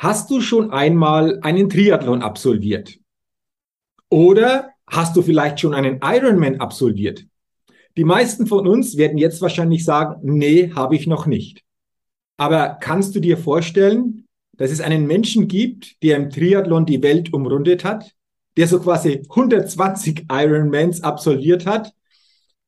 Hast du schon einmal einen Triathlon absolviert? Oder hast du vielleicht schon einen Ironman absolviert? Die meisten von uns werden jetzt wahrscheinlich sagen, nee, habe ich noch nicht. Aber kannst du dir vorstellen, dass es einen Menschen gibt, der im Triathlon die Welt umrundet hat, der so quasi 120 Ironmans absolviert hat?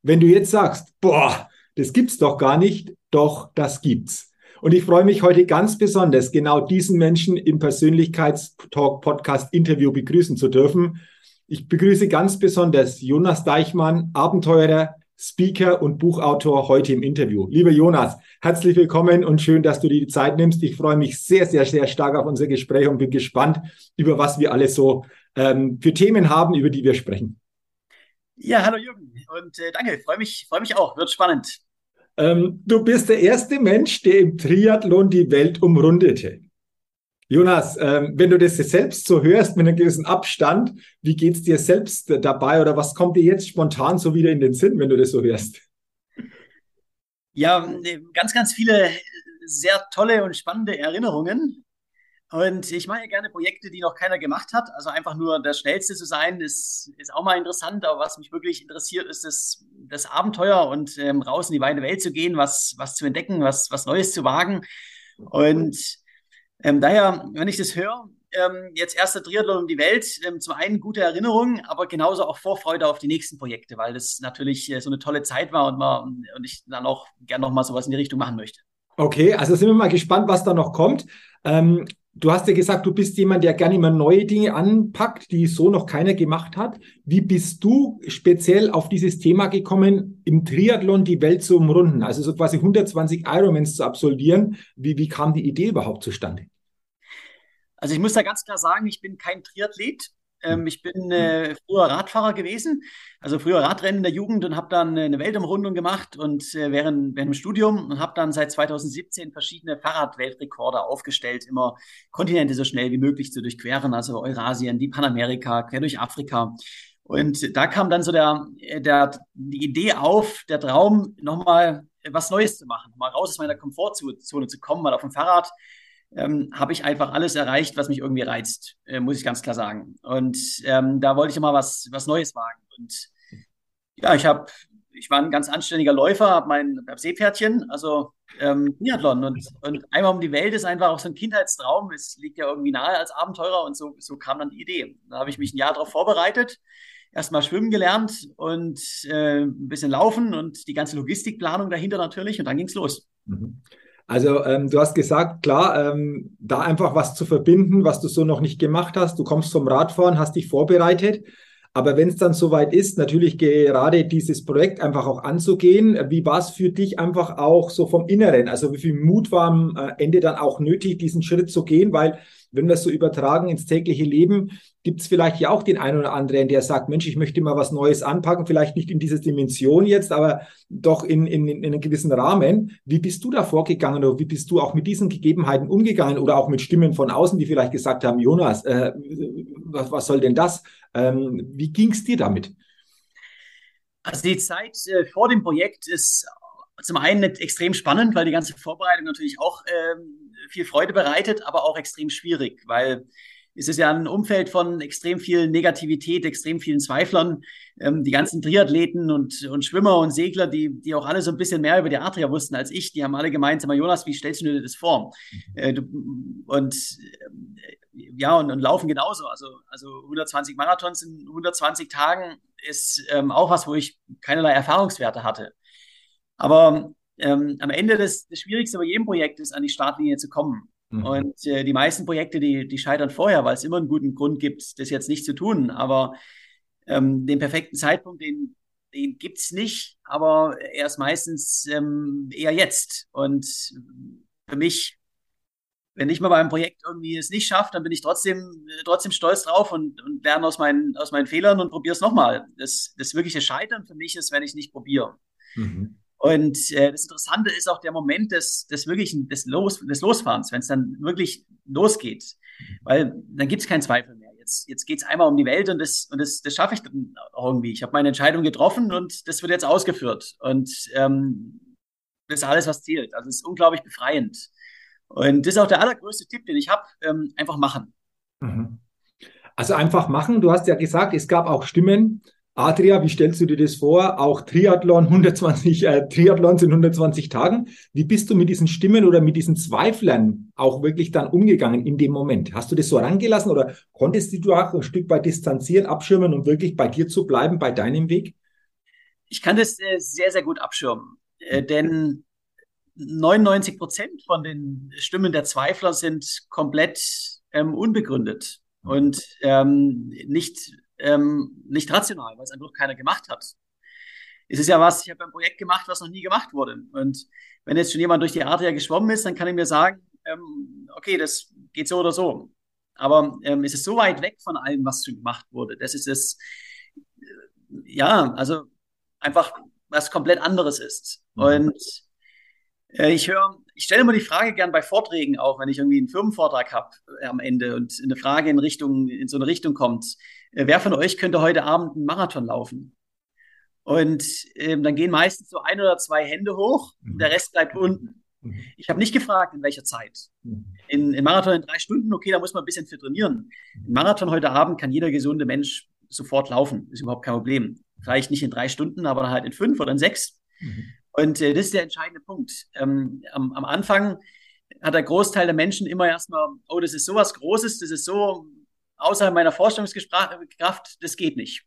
Wenn du jetzt sagst, boah, das gibt's doch gar nicht, doch, das gibt's. Und ich freue mich heute ganz besonders, genau diesen Menschen im Persönlichkeitstalk Podcast Interview begrüßen zu dürfen. Ich begrüße ganz besonders Jonas Deichmann, Abenteurer, Speaker und Buchautor heute im Interview. Lieber Jonas, herzlich willkommen und schön, dass du dir die Zeit nimmst. Ich freue mich sehr, sehr, sehr stark auf unser Gespräch und bin gespannt, über was wir alles so ähm, für Themen haben, über die wir sprechen. Ja, hallo Jürgen und äh, danke, freue mich, freue mich auch, wird spannend. Ähm, du bist der erste Mensch, der im Triathlon die Welt umrundete. Jonas, ähm, wenn du das selbst so hörst mit einem gewissen Abstand, wie geht es dir selbst dabei oder was kommt dir jetzt spontan so wieder in den Sinn, wenn du das so hörst? Ja, ganz, ganz viele sehr tolle und spannende Erinnerungen. Und ich mache ja gerne Projekte, die noch keiner gemacht hat. Also einfach nur der Schnellste zu sein, ist, ist auch mal interessant. Aber was mich wirklich interessiert, ist das, das Abenteuer und ähm, raus in die weite Welt zu gehen, was, was zu entdecken, was, was Neues zu wagen. Und ähm, daher, wenn ich das höre, ähm, jetzt erster Triathlon um die Welt, ähm, zum einen gute Erinnerungen, aber genauso auch Vorfreude auf die nächsten Projekte, weil das natürlich äh, so eine tolle Zeit war und, man, und ich dann auch gerne noch mal sowas in die Richtung machen möchte. Okay, also sind wir mal gespannt, was da noch kommt. Ähm, Du hast ja gesagt, du bist jemand, der gerne immer neue Dinge anpackt, die so noch keiner gemacht hat. Wie bist du speziell auf dieses Thema gekommen, im Triathlon die Welt zu umrunden? Also so quasi 120 Ironmans zu absolvieren. Wie, wie kam die Idee überhaupt zustande? Also ich muss da ganz klar sagen, ich bin kein Triathlet. Ähm, ich bin äh, früher Radfahrer gewesen, also früher Radrennen in der Jugend und habe dann eine Weltumrundung gemacht und äh, während, während dem Studium und habe dann seit 2017 verschiedene Fahrradweltrekorde aufgestellt, immer Kontinente so schnell wie möglich zu durchqueren, also Eurasien, die Panamerika, quer durch Afrika. Und da kam dann so der, der, die Idee auf, der Traum, nochmal was Neues zu machen, mal raus aus meiner Komfortzone zu kommen, mal auf dem Fahrrad ähm, habe ich einfach alles erreicht, was mich irgendwie reizt, äh, muss ich ganz klar sagen. Und ähm, da wollte ich mal was, was Neues wagen. Und ja, ich habe, ich war ein ganz anständiger Läufer, habe mein hab Seepferdchen, also ähm, Triathlon. Und, und einmal um die Welt ist einfach auch so ein Kindheitstraum. Es liegt ja irgendwie nahe als Abenteurer und so, so kam dann die Idee. Da habe ich mich ein Jahr darauf vorbereitet erstmal schwimmen gelernt und äh, ein bisschen laufen und die ganze Logistikplanung dahinter natürlich und dann ging es los. Mhm. Also ähm, du hast gesagt, klar, ähm, da einfach was zu verbinden, was du so noch nicht gemacht hast. Du kommst vom Radfahren, hast dich vorbereitet. Aber wenn es dann soweit ist, natürlich gerade dieses Projekt einfach auch anzugehen, wie war es für dich einfach auch so vom Inneren? Also wie viel Mut war am äh, Ende dann auch nötig, diesen Schritt zu gehen? Weil wenn wir es so übertragen ins tägliche Leben, gibt es vielleicht ja auch den einen oder anderen, der sagt, Mensch, ich möchte mal was Neues anpacken, vielleicht nicht in dieser Dimension jetzt, aber doch in, in, in einem gewissen Rahmen. Wie bist du da vorgegangen oder wie bist du auch mit diesen Gegebenheiten umgegangen oder auch mit Stimmen von außen, die vielleicht gesagt haben, Jonas, äh, was, was soll denn das? Ähm, wie ging es dir damit? Also die Zeit äh, vor dem Projekt ist zum einen extrem spannend, weil die ganze Vorbereitung natürlich auch ähm, viel Freude bereitet, aber auch extrem schwierig, weil es ist ja ein Umfeld von extrem viel Negativität, extrem vielen Zweiflern. Ähm, die ganzen Triathleten und, und Schwimmer und Segler, die, die auch alle so ein bisschen mehr über die Adria wussten als ich, die haben alle gemeint, sag mal, Jonas, wie stellst du dir das vor? Mhm. Äh, du, und ja, und, und, Laufen genauso. Also, also 120 Marathons in 120 Tagen ist ähm, auch was, wo ich keinerlei Erfahrungswerte hatte. Aber ähm, am Ende das, das Schwierigste bei jedem Projekt ist, an die Startlinie zu kommen. Mhm. Und äh, die meisten Projekte, die, die scheitern vorher, weil es immer einen guten Grund gibt, das jetzt nicht zu tun. Aber ähm, den perfekten Zeitpunkt, den, den gibt es nicht, aber er ist meistens ähm, eher jetzt. Und für mich, wenn ich mal bei einem Projekt irgendwie es nicht schaffe, dann bin ich trotzdem, trotzdem stolz drauf und, und lerne aus meinen, aus meinen Fehlern und probiere es nochmal. Das, das wirkliche Scheitern für mich ist, wenn ich nicht probiere. Mhm. Und äh, das Interessante ist auch der Moment des, des wirklichen, des, Los, des Losfahrens, wenn es dann wirklich losgeht. Weil dann gibt es keinen Zweifel mehr. Jetzt, jetzt geht es einmal um die Welt und das, und das, das schaffe ich dann auch irgendwie. Ich habe meine Entscheidung getroffen und das wird jetzt ausgeführt. Und ähm, das ist alles, was zählt. Also es ist unglaublich befreiend. Und das ist auch der allergrößte Tipp, den ich habe. Ähm, einfach machen. Mhm. Also einfach machen. Du hast ja gesagt, es gab auch Stimmen, Adria, wie stellst du dir das vor? Auch Triathlon, 120, äh, Triathlons in 120 Tagen. Wie bist du mit diesen Stimmen oder mit diesen Zweiflern auch wirklich dann umgegangen in dem Moment? Hast du das so herangelassen oder konntest du auch ein Stück weit distanzieren, abschirmen und wirklich bei dir zu bleiben, bei deinem Weg? Ich kann das äh, sehr, sehr gut abschirmen, äh, denn 99 Prozent von den Stimmen der Zweifler sind komplett ähm, unbegründet und ähm, nicht ähm, nicht rational, weil es einfach keiner gemacht hat. Es ist ja was, ich habe ein Projekt gemacht, was noch nie gemacht wurde. Und wenn jetzt schon jemand durch die Adria geschwommen ist, dann kann ich mir sagen, ähm, okay, das geht so oder so. Aber ähm, es ist so weit weg von allem, was schon gemacht wurde. Das ist es, äh, ja, also einfach was komplett anderes ist. Mhm. Und ich höre, ich stelle immer die Frage gern bei Vorträgen auch, wenn ich irgendwie einen Firmenvortrag habe äh, am Ende und eine Frage in Richtung, in so eine Richtung kommt. Äh, wer von euch könnte heute Abend einen Marathon laufen? Und ähm, dann gehen meistens so ein oder zwei Hände hoch, mhm. der Rest bleibt unten. Mhm. Ich habe nicht gefragt, in welcher Zeit. Mhm. In, in Marathon in drei Stunden, okay, da muss man ein bisschen für trainieren. Im Marathon heute Abend kann jeder gesunde Mensch sofort laufen, ist überhaupt kein Problem. Vielleicht nicht in drei Stunden, aber halt in fünf oder in sechs. Und äh, das ist der entscheidende Punkt. Ähm, am, am Anfang hat der Großteil der Menschen immer erstmal, oh, das ist sowas Großes, das ist so außerhalb meiner Vorstellungskraft, das geht nicht.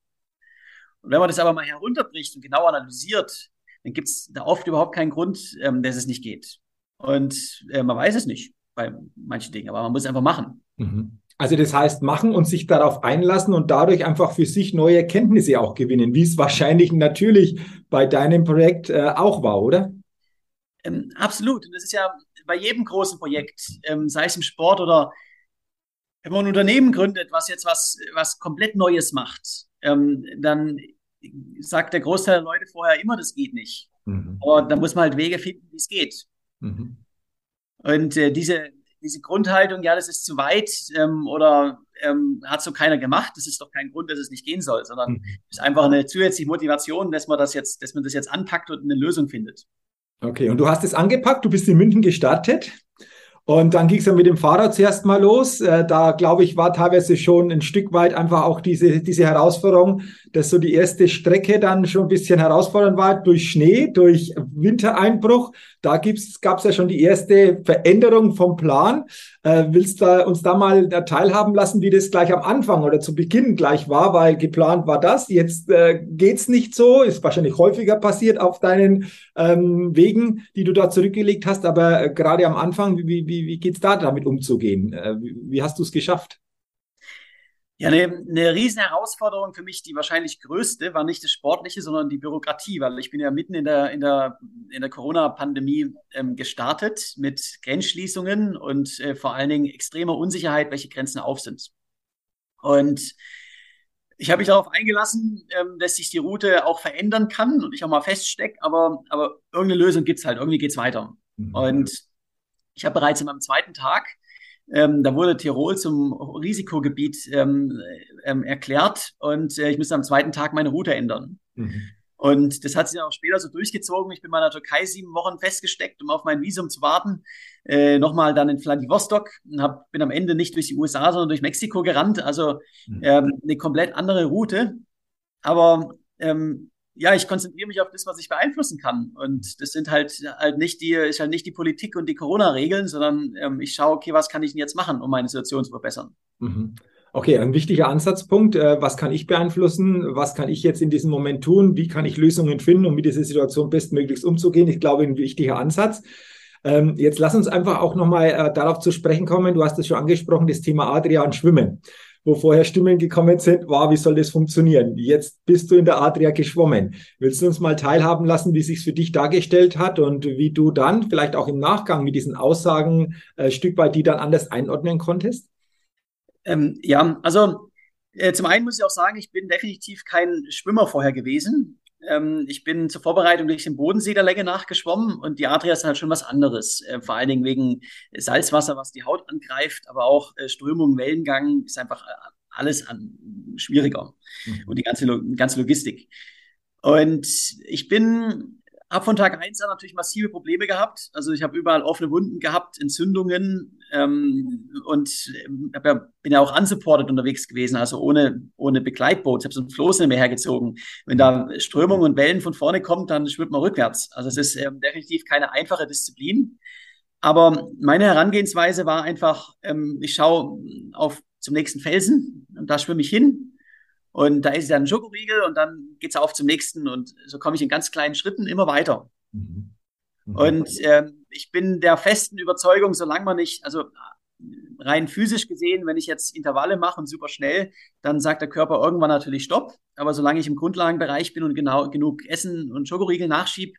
Und wenn man das aber mal herunterbricht und genau analysiert, dann gibt es da oft überhaupt keinen Grund, ähm, dass es nicht geht. Und äh, man weiß es nicht bei manchen Dingen, aber man muss es einfach machen. Mhm. Also das heißt machen und sich darauf einlassen und dadurch einfach für sich neue Erkenntnisse auch gewinnen, wie es wahrscheinlich natürlich bei deinem Projekt äh, auch war, oder? Ähm, absolut. Und das ist ja bei jedem großen Projekt, ähm, sei es im Sport oder wenn man ein Unternehmen gründet, was jetzt was, was komplett Neues macht, ähm, dann sagt der Großteil der Leute vorher immer, das geht nicht. Mhm. Aber da muss man halt Wege finden, wie es geht. Mhm. Und äh, diese, diese Grundhaltung, ja, das ist zu weit ähm, oder ähm, hat so keiner gemacht, das ist doch kein Grund, dass es nicht gehen soll, sondern mhm. ist einfach eine zusätzliche Motivation, dass man das jetzt, dass man das jetzt anpackt und eine Lösung findet. Okay, und du hast es angepackt, du bist in München gestartet. Und dann ging es ja mit dem Fahrrad zuerst mal los. Äh, da glaube ich, war teilweise schon ein Stück weit einfach auch diese, diese Herausforderung, dass so die erste Strecke dann schon ein bisschen herausfordernd war durch Schnee, durch Wintereinbruch. Da gab es ja schon die erste Veränderung vom Plan. Äh, willst du uns da mal teilhaben lassen, wie das gleich am Anfang oder zu Beginn gleich war? Weil geplant war das, jetzt äh, geht's nicht so. Ist wahrscheinlich häufiger passiert auf deinen ähm, Wegen, die du da zurückgelegt hast. Aber äh, gerade am Anfang, wie, wie, wie geht's da damit umzugehen? Äh, wie, wie hast du es geschafft? Ja, eine, eine riesen Herausforderung für mich, die wahrscheinlich größte, war nicht das Sportliche, sondern die Bürokratie, weil ich bin ja mitten in der, in der, in der Corona-Pandemie ähm, gestartet mit Grenzschließungen und äh, vor allen Dingen extremer Unsicherheit, welche Grenzen auf sind. Und ich habe mich darauf eingelassen, ähm, dass sich die Route auch verändern kann und ich auch mal feststecke, aber, aber irgendeine Lösung gibt's halt, irgendwie geht's weiter. Mhm. Und ich habe bereits in meinem zweiten Tag ähm, da wurde Tirol zum Risikogebiet ähm, ähm, erklärt und äh, ich musste am zweiten Tag meine Route ändern. Mhm. Und das hat sich auch später so durchgezogen. Ich bin mal in der Türkei sieben Wochen festgesteckt, um auf mein Visum zu warten. Äh, Nochmal dann in Vladivostok und hab, bin am Ende nicht durch die USA, sondern durch Mexiko gerannt. Also mhm. ähm, eine komplett andere Route. Aber ähm, ja, ich konzentriere mich auf das, was ich beeinflussen kann. Und das sind halt halt nicht die, ist halt nicht die Politik und die Corona-Regeln, sondern ähm, ich schaue, okay, was kann ich denn jetzt machen, um meine Situation zu verbessern. Mhm. Okay, ein wichtiger Ansatzpunkt. Äh, was kann ich beeinflussen? Was kann ich jetzt in diesem Moment tun? Wie kann ich Lösungen finden, um mit dieser Situation bestmöglichst umzugehen? Ich glaube, ein wichtiger Ansatz. Ähm, jetzt lass uns einfach auch nochmal äh, darauf zu sprechen kommen. Du hast es schon angesprochen, das Thema Adria und Schwimmen wo vorher Stimmen gekommen sind, wow, wie soll das funktionieren? Jetzt bist du in der Adria geschwommen. Willst du uns mal teilhaben lassen, wie sich für dich dargestellt hat und wie du dann vielleicht auch im Nachgang mit diesen Aussagen äh, Stück weit die dann anders einordnen konntest? Ähm, ja, also äh, zum einen muss ich auch sagen, ich bin definitiv kein Schwimmer vorher gewesen. Ähm, ich bin zur Vorbereitung durch den Bodensee der Länge nachgeschwommen und die Adria ist halt schon was anderes. Äh, vor allen Dingen wegen Salzwasser, was die Haut angreift, aber auch äh, Strömung, Wellengang ist einfach äh, alles an, schwieriger. Mhm. Und die ganze, ganze Logistik. Und ich bin habe von Tag eins an natürlich massive Probleme gehabt. Also ich habe überall offene Wunden gehabt, Entzündungen ähm, und hab ja, bin ja auch unsupported unterwegs gewesen, also ohne, ohne Begleitboot. Ich habe so ein Floß nicht mehr hergezogen. Wenn da Strömung und Wellen von vorne kommt, dann schwimmt man rückwärts. Also es ist ähm, definitiv keine einfache Disziplin. Aber meine Herangehensweise war einfach, ähm, ich schaue auf zum nächsten Felsen und da schwimme ich hin und da ist dann ein Schokoriegel und dann geht es auf zum nächsten und so komme ich in ganz kleinen Schritten immer weiter. Mhm. Mhm. Und äh, ich bin der festen Überzeugung, solange man nicht, also rein physisch gesehen, wenn ich jetzt Intervalle mache und super schnell, dann sagt der Körper irgendwann natürlich Stopp. Aber solange ich im Grundlagenbereich bin und genau genug Essen und Schokoriegel nachschiebe,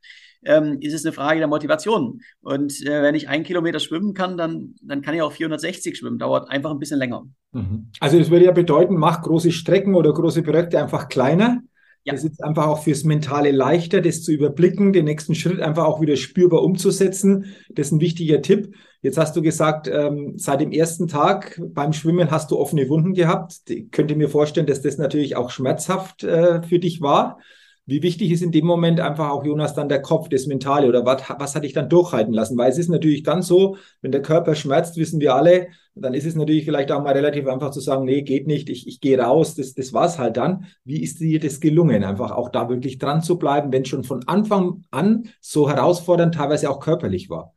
ähm, ist es eine Frage der Motivation. Und äh, wenn ich einen Kilometer schwimmen kann, dann, dann kann ich auch 460 schwimmen. Dauert einfach ein bisschen länger. Mhm. Also das würde ja bedeuten, mach große Strecken oder große Projekte einfach kleiner. Ja. Das ist einfach auch fürs Mentale leichter, das zu überblicken, den nächsten Schritt einfach auch wieder spürbar umzusetzen. Das ist ein wichtiger Tipp. Jetzt hast du gesagt, ähm, seit dem ersten Tag beim Schwimmen hast du offene Wunden gehabt. Ich könnte mir vorstellen, dass das natürlich auch schmerzhaft äh, für dich war. Wie wichtig ist in dem Moment einfach auch, Jonas, dann der Kopf, das Mentale oder was, was hat dich dann durchhalten lassen? Weil es ist natürlich dann so, wenn der Körper schmerzt, wissen wir alle, dann ist es natürlich vielleicht auch mal relativ einfach zu sagen, nee, geht nicht, ich, ich gehe raus, das, das war's halt dann. Wie ist dir das gelungen, einfach auch da wirklich dran zu bleiben, wenn schon von Anfang an so herausfordernd teilweise auch körperlich war?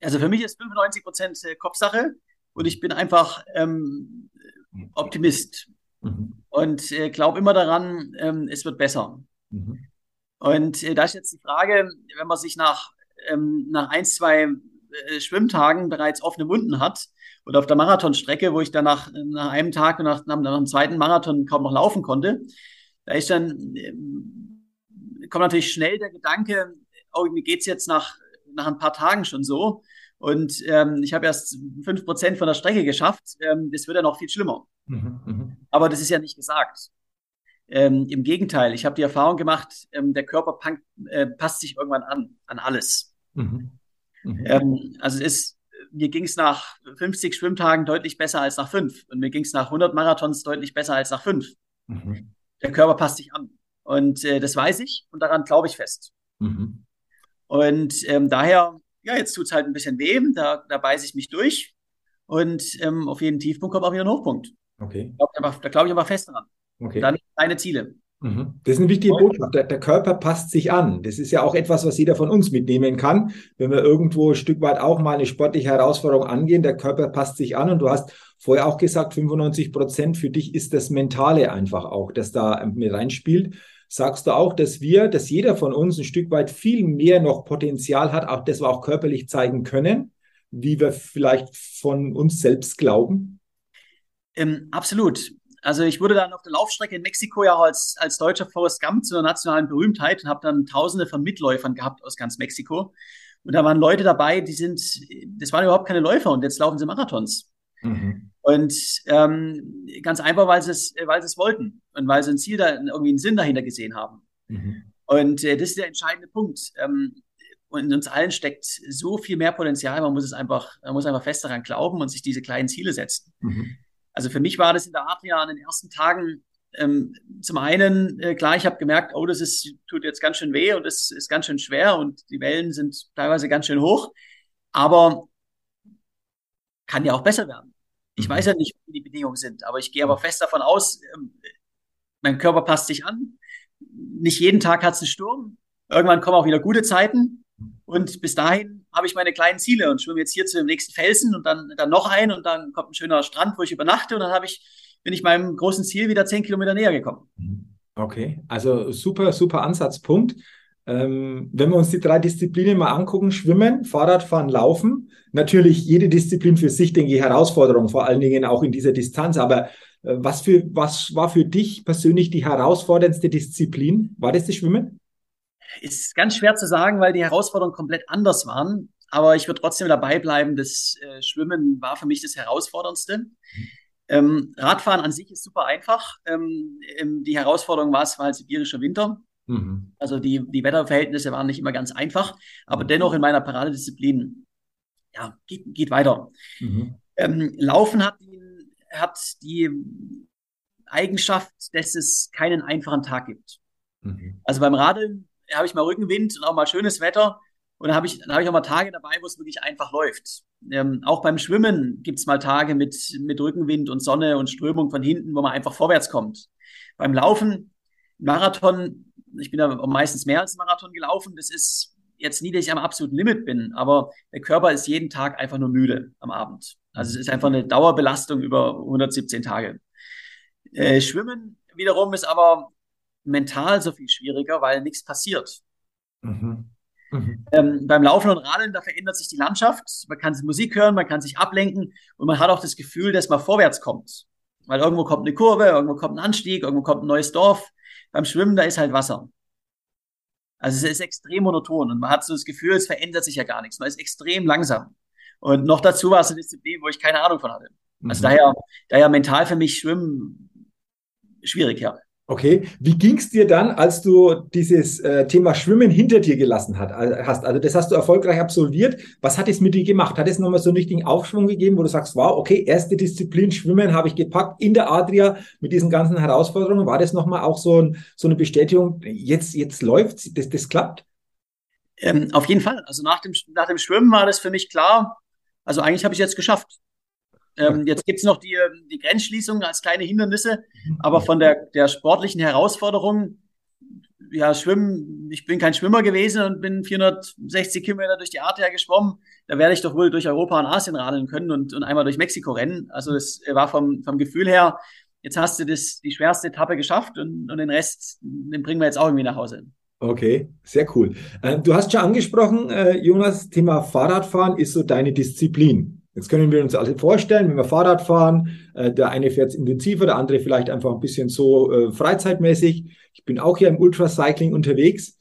Also für mich ist 95 Prozent äh, Kopfsache und ich bin einfach ähm, Optimist mhm. und äh, glaube immer daran, ähm, es wird besser. Mhm. Und äh, da ist jetzt die Frage, wenn man sich nach, ähm, nach ein, zwei äh, Schwimmtagen bereits offene Wunden hat oder auf der Marathonstrecke, wo ich dann nach, nach einem Tag und nach, nach, nach dem zweiten Marathon kaum noch laufen konnte, da ist dann, äh, kommt natürlich schnell der Gedanke, oh, mir geht's jetzt nach, nach ein paar Tagen schon so. Und ähm, ich habe erst fünf Prozent von der Strecke geschafft. Ähm, das wird ja noch viel schlimmer. Mhm, mh. Aber das ist ja nicht gesagt. Ähm, Im Gegenteil, ich habe die Erfahrung gemacht, ähm, der Körper äh, passt sich irgendwann an, an alles. Mhm. Mhm. Ähm, also es ist, mir ging es nach 50 Schwimmtagen deutlich besser als nach fünf. Und mir ging es nach 100 Marathons deutlich besser als nach fünf. Mhm. Der Körper passt sich an. Und äh, das weiß ich und daran glaube ich fest. Mhm. Und ähm, daher, ja, jetzt tut es halt ein bisschen weh, da, da beiße ich mich durch. Und ähm, auf jeden Tiefpunkt kommt auch wieder ein Hochpunkt. Okay. Da glaube ich aber fest dran. Okay. Dann deine Ziele. Mhm. Das ist eine wichtige Botschaft. Der, der, Körper passt sich an. Das ist ja auch etwas, was jeder von uns mitnehmen kann. Wenn wir irgendwo ein Stück weit auch mal eine sportliche Herausforderung angehen, der Körper passt sich an. Und du hast vorher auch gesagt, 95 Prozent für dich ist das Mentale einfach auch, das da mit reinspielt. Sagst du auch, dass wir, dass jeder von uns ein Stück weit viel mehr noch Potenzial hat, auch das wir auch körperlich zeigen können, wie wir vielleicht von uns selbst glauben? Ähm, absolut. Also ich wurde dann auf der Laufstrecke in Mexiko ja als, als deutscher Forrest Gump zur nationalen Berühmtheit und habe dann tausende von Mitläufern gehabt aus ganz Mexiko. Und da waren Leute dabei, die sind, das waren überhaupt keine Läufer und jetzt laufen sie Marathons. Mhm. Und ähm, ganz einfach, weil sie es, weil sie es wollten und weil sie ein Ziel da, irgendwie einen Sinn dahinter gesehen haben. Mhm. Und äh, das ist der entscheidende Punkt. Ähm, und in uns allen steckt so viel mehr Potenzial. Man muss es einfach, man muss einfach fest daran glauben und sich diese kleinen Ziele setzen. Mhm. Also für mich war das in der Adria an den ersten Tagen ähm, zum einen, äh, klar, ich habe gemerkt, oh, das ist, tut jetzt ganz schön weh und es ist ganz schön schwer und die Wellen sind teilweise ganz schön hoch, aber kann ja auch besser werden. Ich mhm. weiß ja nicht, wie die Bedingungen sind, aber ich gehe aber fest davon aus, ähm, mein Körper passt sich an. nicht jeden Tag hat es einen Sturm. Irgendwann kommen auch wieder gute Zeiten. Und bis dahin habe ich meine kleinen Ziele und schwimme jetzt hier zu dem nächsten Felsen und dann, dann noch ein und dann kommt ein schöner Strand, wo ich übernachte und dann habe ich, bin ich meinem großen Ziel wieder zehn Kilometer näher gekommen. Okay, also super, super Ansatzpunkt. Ähm, wenn wir uns die drei Disziplinen mal angucken, Schwimmen, Fahrradfahren, Laufen, natürlich jede Disziplin für sich, denke ich, Herausforderung, vor allen Dingen auch in dieser Distanz. Aber äh, was, für, was war für dich persönlich die herausforderndste Disziplin? War das das Schwimmen? Ist ganz schwer zu sagen, weil die Herausforderungen komplett anders waren. Aber ich würde trotzdem dabei bleiben, das äh, Schwimmen war für mich das Herausforderndste. Mhm. Ähm, Radfahren an sich ist super einfach. Ähm, ähm die Herausforderung war, es war halt sibirischer Winter. Mhm. Also die, die Wetterverhältnisse waren nicht immer ganz einfach, aber dennoch in meiner Paradedisziplin, ja, geht, geht weiter. Mhm. Ähm, Laufen hat, hat die Eigenschaft, dass es keinen einfachen Tag gibt. Mhm. Also beim Radeln habe ich mal Rückenwind und auch mal schönes Wetter. Und dann habe ich, hab ich auch mal Tage dabei, wo es wirklich einfach läuft. Ähm, auch beim Schwimmen gibt es mal Tage mit, mit Rückenwind und Sonne und Strömung von hinten, wo man einfach vorwärts kommt. Beim Laufen, Marathon, ich bin da meistens mehr als Marathon gelaufen. Das ist jetzt nie, dass ich am absoluten Limit bin, aber der Körper ist jeden Tag einfach nur müde am Abend. Also es ist einfach eine Dauerbelastung über 117 Tage. Äh, Schwimmen wiederum ist aber mental so viel schwieriger, weil nichts passiert. Mhm. Mhm. Ähm, beim Laufen und Radeln, da verändert sich die Landschaft. Man kann Musik hören, man kann sich ablenken und man hat auch das Gefühl, dass man vorwärts kommt. Weil irgendwo kommt eine Kurve, irgendwo kommt ein Anstieg, irgendwo kommt ein neues Dorf. Beim Schwimmen, da ist halt Wasser. Also es ist extrem monoton und man hat so das Gefühl, es verändert sich ja gar nichts. Man ist extrem langsam. Und noch dazu war es eine Disziplin, wo ich keine Ahnung von hatte. Also mhm. daher, daher mental für mich Schwimmen schwierig, ja. Okay, wie ging es dir dann, als du dieses äh, Thema Schwimmen hinter dir gelassen hat, hast? Also das hast du erfolgreich absolviert. Was hat es mit dir gemacht? Hat es nochmal so einen richtigen Aufschwung gegeben, wo du sagst, wow, okay, erste Disziplin Schwimmen habe ich gepackt in der Adria mit diesen ganzen Herausforderungen. War das nochmal auch so, ein, so eine Bestätigung, jetzt, jetzt läuft das, das klappt? Ähm, auf jeden Fall. Also nach dem, nach dem Schwimmen war das für mich klar. Also eigentlich habe ich es jetzt geschafft. Ähm, jetzt gibt es noch die, die Grenzschließungen als kleine Hindernisse, aber von der, der sportlichen Herausforderung, ja, Schwimmen, ich bin kein Schwimmer gewesen und bin 460 Kilometer durch die Adria geschwommen. Da werde ich doch wohl durch Europa und Asien radeln können und, und einmal durch Mexiko rennen. Also es war vom, vom Gefühl her, jetzt hast du das, die schwerste Etappe geschafft und, und den Rest, den bringen wir jetzt auch irgendwie nach Hause. Okay, sehr cool. Äh, du hast schon angesprochen, äh, Jonas, Thema Fahrradfahren ist so deine Disziplin. Jetzt können wir uns alle vorstellen, wenn wir Fahrrad fahren, äh, der eine fährt intensiver, der andere vielleicht einfach ein bisschen so äh, freizeitmäßig. Ich bin auch hier im Ultracycling unterwegs.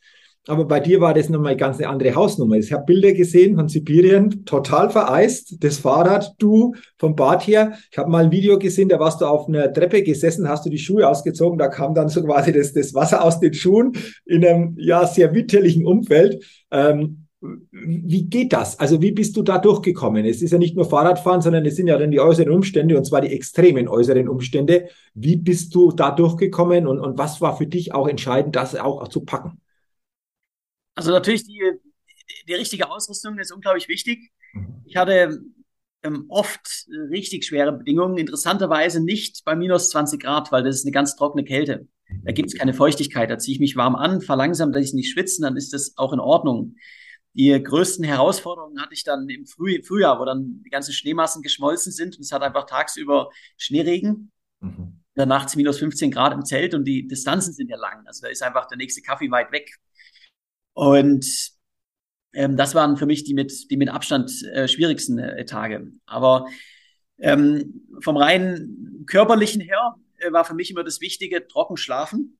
Aber bei dir war das nochmal ganz eine andere Hausnummer. Ich habe Bilder gesehen von Sibirien, total vereist, das Fahrrad, du vom Bad her. Ich habe mal ein Video gesehen, da warst du auf einer Treppe gesessen, hast du die Schuhe ausgezogen, da kam dann so quasi das, das Wasser aus den Schuhen in einem ja sehr winterlichen Umfeld. Ähm, wie geht das? Also wie bist du da durchgekommen? Es ist ja nicht nur Fahrradfahren, sondern es sind ja dann die äußeren Umstände und zwar die extremen äußeren Umstände. Wie bist du da durchgekommen und, und was war für dich auch entscheidend, das auch zu packen? Also natürlich die, die richtige Ausrüstung ist unglaublich wichtig. Mhm. Ich hatte ähm, oft richtig schwere Bedingungen, interessanterweise nicht bei minus 20 Grad, weil das ist eine ganz trockene Kälte. Da gibt es keine Feuchtigkeit, da ziehe ich mich warm an, verlangsam, dass ich nicht schwitzen, dann ist das auch in Ordnung. Die größten Herausforderungen hatte ich dann im Früh Frühjahr, wo dann die ganzen Schneemassen geschmolzen sind und es hat einfach tagsüber Schneeregen. Mhm. Dann nachts minus 15 Grad im Zelt und die Distanzen sind ja lang. Also da ist einfach der nächste Kaffee weit weg. Und ähm, das waren für mich die mit, die mit Abstand äh, schwierigsten äh, Tage. Aber ähm, vom rein körperlichen her äh, war für mich immer das Wichtige, trocken schlafen.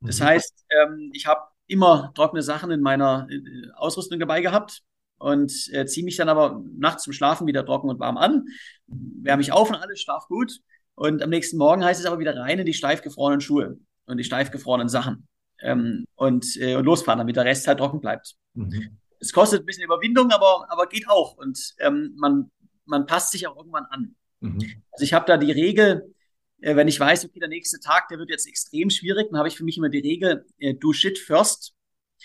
Das mhm. heißt, ähm, ich habe immer trockene Sachen in meiner äh, Ausrüstung dabei gehabt und äh, ziehe mich dann aber nachts zum Schlafen wieder trocken und warm an, wärme mich auf und alles, schlaf gut. Und am nächsten Morgen heißt es aber wieder rein in die steif gefrorenen Schuhe und die steif gefrorenen Sachen ähm, und, äh, und losfahren, damit der Rest halt trocken bleibt. Mhm. Es kostet ein bisschen Überwindung, aber, aber geht auch. Und ähm, man, man passt sich auch irgendwann an. Mhm. Also ich habe da die Regel, äh, wenn ich weiß, okay, der nächste Tag, der wird jetzt extrem schwierig, dann habe ich für mich immer die Regel, äh, do shit first.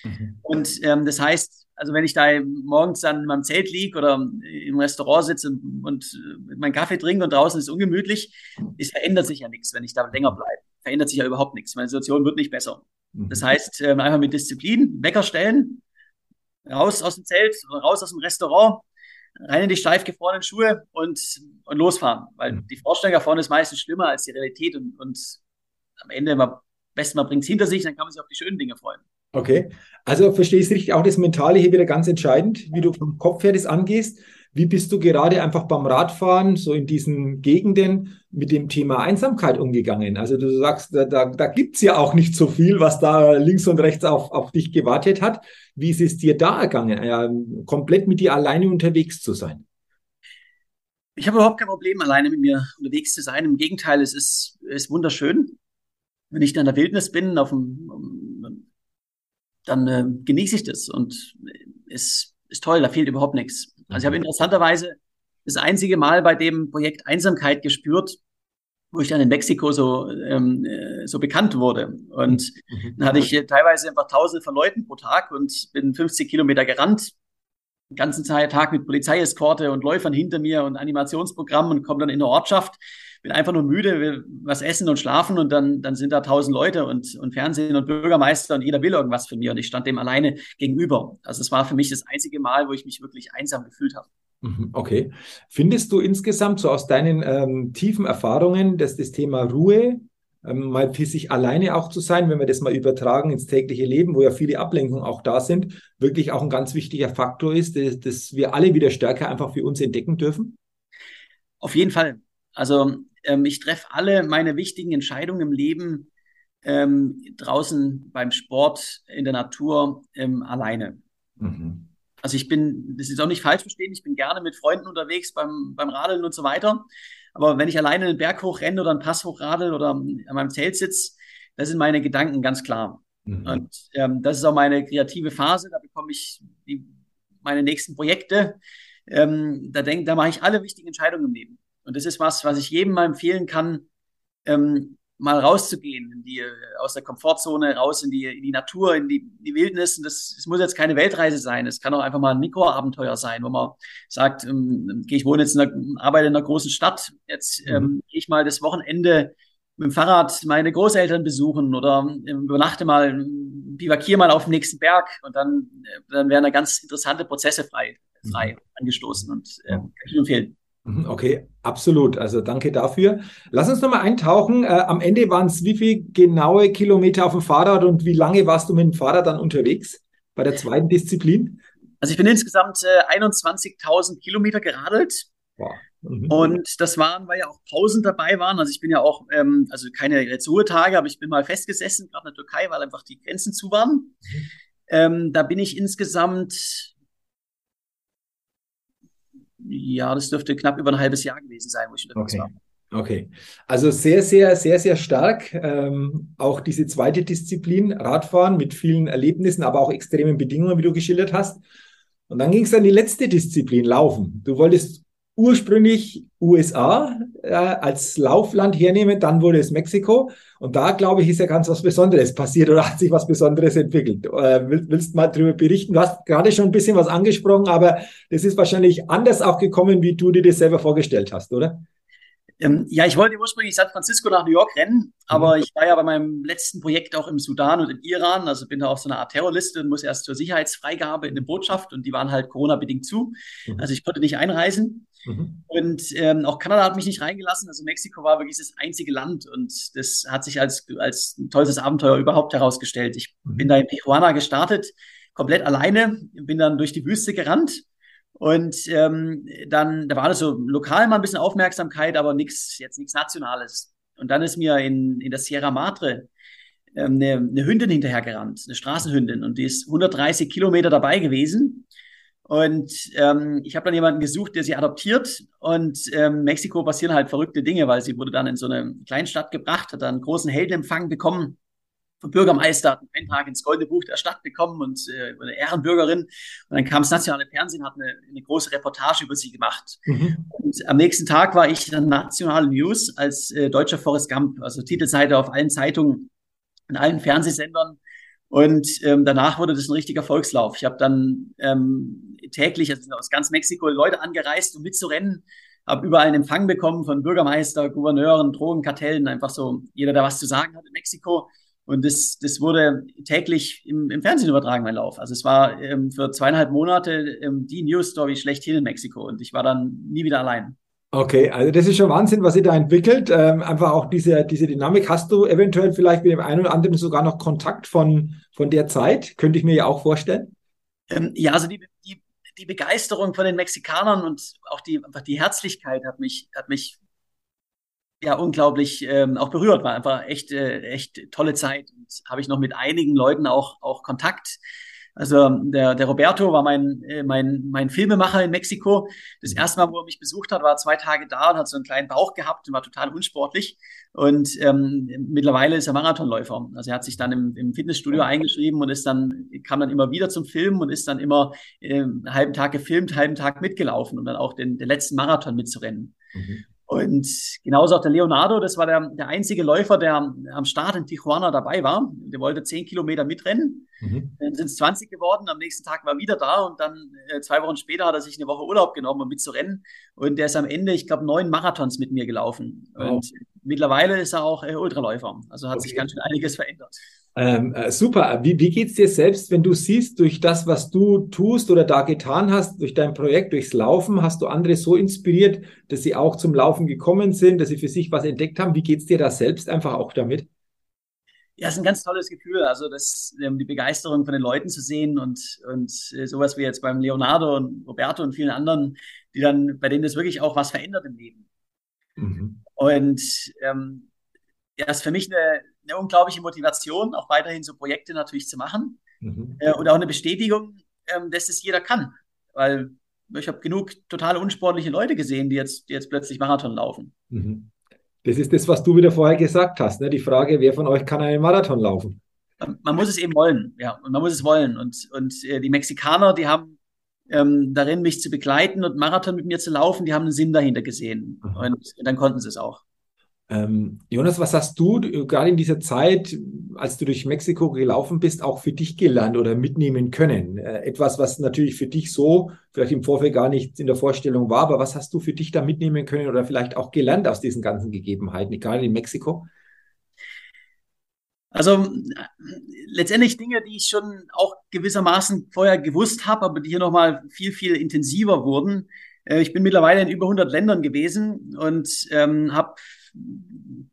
Mhm. Und ähm, das heißt, also wenn ich da morgens dann in meinem Zelt liege oder im Restaurant sitze und, und äh, meinen Kaffee trinke und draußen ist ungemütlich, es verändert sich ja nichts, wenn ich da länger bleibe. verändert sich ja überhaupt nichts. Meine Situation wird nicht besser. Mhm. Das heißt, ähm, einfach mit Disziplin, Wecker stellen, raus aus dem Zelt, raus aus dem Restaurant, rein in die steif gefrorenen Schuhe und, und losfahren. Weil mhm. die Vorstellung da vorne ist meistens schlimmer als die Realität und, und am Ende, am besten man bringt es hinter sich, dann kann man sich auf die schönen Dinge freuen. Okay, also verstehe ich es richtig, auch das Mentale hier wieder ganz entscheidend, wie du vom Kopf her das angehst. Wie bist du gerade einfach beim Radfahren, so in diesen Gegenden, mit dem Thema Einsamkeit umgegangen? Also du sagst, da, da, da gibt es ja auch nicht so viel, was da links und rechts auf, auf dich gewartet hat. Wie ist es dir da ergangen, ja, komplett mit dir alleine unterwegs zu sein? Ich habe überhaupt kein Problem, alleine mit mir unterwegs zu sein. Im Gegenteil, es ist, ist wunderschön. Wenn ich dann in der Wildnis bin, auf dem, dann äh, genieße ich das und es ist toll, da fehlt überhaupt nichts. Also ich habe mhm. interessanterweise das einzige Mal bei dem Projekt Einsamkeit gespürt, wo ich dann in Mexiko so, ähm, äh, so bekannt wurde. Und mhm. dann hatte ich teilweise einfach tausende von Leuten pro Tag und bin 50 Kilometer gerannt, den ganzen Tag mit Polizeieskorte und Läufern hinter mir und Animationsprogramm und komme dann in eine Ortschaft, bin einfach nur müde, will was essen und schlafen und dann, dann sind da tausend Leute und, und Fernsehen und Bürgermeister und jeder will irgendwas von mir und ich stand dem alleine gegenüber. Also es war für mich das einzige Mal, wo ich mich wirklich einsam gefühlt habe. Mhm, okay. Findest du insgesamt so aus deinen ähm, tiefen Erfahrungen, dass das Thema Ruhe, ähm, mal für sich alleine auch zu sein, wenn wir das mal übertragen ins tägliche Leben, wo ja viele Ablenkungen auch da sind, wirklich auch ein ganz wichtiger Faktor ist, dass, dass wir alle wieder stärker einfach für uns entdecken dürfen? Auf jeden Fall. Also ähm, ich treffe alle meine wichtigen Entscheidungen im Leben ähm, draußen beim Sport, in der Natur ähm, alleine. Mhm. Also ich bin, das ist auch nicht falsch verstehen, ich bin gerne mit Freunden unterwegs beim, beim Radeln und so weiter. Aber wenn ich alleine einen Berg hochrenne oder einen Pass hochradel oder an meinem Zelt sitze, das sind meine Gedanken ganz klar. Mhm. Und ähm, das ist auch meine kreative Phase. Da bekomme ich die, meine nächsten Projekte. Ähm, da denke, da mache ich alle wichtigen Entscheidungen im Leben. Und das ist was, was ich jedem mal empfehlen kann, ähm, mal rauszugehen, in die, aus der Komfortzone, raus in die, in die Natur, in die, die Wildnis. Und das, das muss jetzt keine Weltreise sein. Es kann auch einfach mal ein Mikroabenteuer sein, wo man sagt, ähm, ich wohne jetzt in einer, arbeite in einer großen Stadt, jetzt ähm, mhm. gehe ich mal das Wochenende mit dem Fahrrad meine Großeltern besuchen oder ähm, übernachte mal, bivakiere mal auf dem nächsten Berg und dann, äh, dann werden da ganz interessante Prozesse frei, frei mhm. angestoßen und äh, kann ich empfehlen. Mhm, okay, absolut. Also danke dafür. Lass uns nochmal eintauchen. Äh, am Ende waren es wie viele genaue Kilometer auf dem Fahrrad und wie lange warst du mit dem Fahrrad dann unterwegs bei der zweiten Disziplin? Also ich bin insgesamt äh, 21.000 Kilometer geradelt. Wow. Mhm. Und das waren, weil ja auch Pausen dabei waren. Also ich bin ja auch, ähm, also keine jetzt Ruhetage, aber ich bin mal festgesessen, gerade in der Türkei, weil einfach die Grenzen zu waren. Mhm. Ähm, da bin ich insgesamt ja, das dürfte knapp über ein halbes Jahr gewesen sein, wo ich unterwegs okay. war. Okay, also sehr, sehr, sehr, sehr stark. Ähm, auch diese zweite Disziplin, Radfahren mit vielen Erlebnissen, aber auch extremen Bedingungen, wie du geschildert hast. Und dann ging es an die letzte Disziplin, Laufen. Du wolltest ursprünglich USA äh, als Laufland hernehmen, dann wurde es Mexiko. Und da, glaube ich, ist ja ganz was Besonderes passiert oder hat sich was Besonderes entwickelt. Äh, willst, willst mal darüber berichten? Du hast gerade schon ein bisschen was angesprochen, aber das ist wahrscheinlich anders auch gekommen, wie du dir das selber vorgestellt hast, oder? Ähm, ja, ich wollte ursprünglich San Francisco nach New York rennen, aber mhm. ich war ja bei meinem letzten Projekt auch im Sudan und im Iran, also bin da auf so einer Art Terrorliste und muss erst zur Sicherheitsfreigabe in eine Botschaft und die waren halt Corona-bedingt zu. Mhm. Also ich konnte nicht einreisen. Mhm. Und ähm, auch Kanada hat mich nicht reingelassen. Also Mexiko war wirklich das einzige Land und das hat sich als, als ein tolles Abenteuer überhaupt herausgestellt. Ich mhm. bin da in Tijuana gestartet, komplett alleine, bin dann durch die Wüste gerannt und ähm, dann, da war das so lokal mal ein bisschen Aufmerksamkeit, aber nichts, jetzt nichts Nationales. Und dann ist mir in, in der Sierra Madre ähm, eine, eine Hündin hinterhergerannt, eine Straßenhündin. Und die ist 130 Kilometer dabei gewesen. Und ähm, ich habe dann jemanden gesucht, der sie adoptiert. Und ähm, Mexiko passieren halt verrückte Dinge, weil sie wurde dann in so eine Kleinstadt gebracht, hat dann einen großen Heldenempfang bekommen vom Bürgermeister, hat einen Eintrag ins Goldene Buch der Stadt bekommen und äh, eine Ehrenbürgerin. Und dann kam das nationale Fernsehen, hat eine, eine große Reportage über sie gemacht. Mhm. Und am nächsten Tag war ich dann nationale News als äh, deutscher Forrest Gump, also Titelseite auf allen Zeitungen, in allen Fernsehsendern. Und ähm, danach wurde das ein richtiger Volkslauf. Ich habe dann ähm, täglich also aus ganz Mexiko Leute angereist, um mitzurennen habe überall einen Empfang bekommen von Bürgermeister, Gouverneuren, Drogenkartellen, einfach so jeder, der was zu sagen hat in Mexiko. Und das, das wurde täglich im, im Fernsehen übertragen, mein Lauf. Also es war ähm, für zweieinhalb Monate ähm, die News-Story schlechthin in Mexiko und ich war dann nie wieder allein. Okay, also das ist schon Wahnsinn, was ihr da entwickelt. Ähm, einfach auch diese, diese Dynamik. Hast du eventuell vielleicht mit dem einen oder anderen sogar noch Kontakt von, von der Zeit? Könnte ich mir ja auch vorstellen. Ähm, ja, also die, die, die Begeisterung von den Mexikanern und auch die, einfach die Herzlichkeit hat mich, hat mich ja unglaublich ähm, auch berührt. War einfach echt, äh, echt tolle Zeit. Und habe ich noch mit einigen Leuten auch, auch Kontakt. Also der, der Roberto war mein, äh, mein, mein Filmemacher in Mexiko. Das mhm. erste Mal, wo er mich besucht hat, war zwei Tage da und hat so einen kleinen Bauch gehabt und war total unsportlich. Und ähm, mittlerweile ist er Marathonläufer. Also er hat sich dann im, im Fitnessstudio eingeschrieben und ist dann, kam dann immer wieder zum Filmen und ist dann immer äh, einen halben Tag gefilmt, halben Tag mitgelaufen, um dann auch den, den letzten Marathon mitzurennen. Mhm. Und genauso auch der Leonardo, das war der, der einzige Läufer, der am Start in Tijuana dabei war. Der wollte zehn Kilometer mitrennen. Mhm. Dann sind es 20 geworden. Am nächsten Tag war er wieder da und dann äh, zwei Wochen später hat er sich eine Woche Urlaub genommen, um mitzurennen. Und der ist am Ende, ich glaube, neun Marathons mit mir gelaufen. Wow. Und mittlerweile ist er auch äh, Ultraläufer. Also hat okay. sich ganz schön einiges verändert. Ähm, äh, super. Wie, wie geht's dir selbst, wenn du siehst, durch das, was du tust oder da getan hast, durch dein Projekt, durchs Laufen, hast du andere so inspiriert, dass sie auch zum Laufen gekommen sind, dass sie für sich was entdeckt haben? Wie geht's dir da selbst einfach auch damit? Ja, es ist ein ganz tolles Gefühl. Also das, ähm, die Begeisterung von den Leuten zu sehen und, und äh, sowas wie jetzt beim Leonardo und Roberto und vielen anderen, die dann, bei denen das wirklich auch was verändert im Leben. Mhm. Und ähm, ja, ist für mich eine, eine unglaubliche Motivation, auch weiterhin so Projekte natürlich zu machen. Mhm. Äh, und auch eine Bestätigung, ähm, dass es jeder kann. Weil ich habe genug total unsportliche Leute gesehen, die jetzt, die jetzt plötzlich Marathon laufen. Mhm. Das ist das, was du wieder vorher gesagt hast. Ne? Die Frage, wer von euch kann einen Marathon laufen? Man, muss es eben wollen, ja. Und man muss es wollen. Und, und äh, die Mexikaner, die haben ähm, darin, mich zu begleiten und Marathon mit mir zu laufen, die haben einen Sinn dahinter gesehen. Mhm. Und, und dann konnten sie es auch. Ähm, Jonas, was hast du gerade in dieser Zeit, als du durch Mexiko gelaufen bist, auch für dich gelernt oder mitnehmen können? Äh, etwas, was natürlich für dich so vielleicht im Vorfeld gar nicht in der Vorstellung war, aber was hast du für dich da mitnehmen können oder vielleicht auch gelernt aus diesen ganzen Gegebenheiten, egal in Mexiko? Also letztendlich Dinge, die ich schon auch gewissermaßen vorher gewusst habe, aber die hier nochmal viel, viel intensiver wurden. Äh, ich bin mittlerweile in über 100 Ländern gewesen und ähm, habe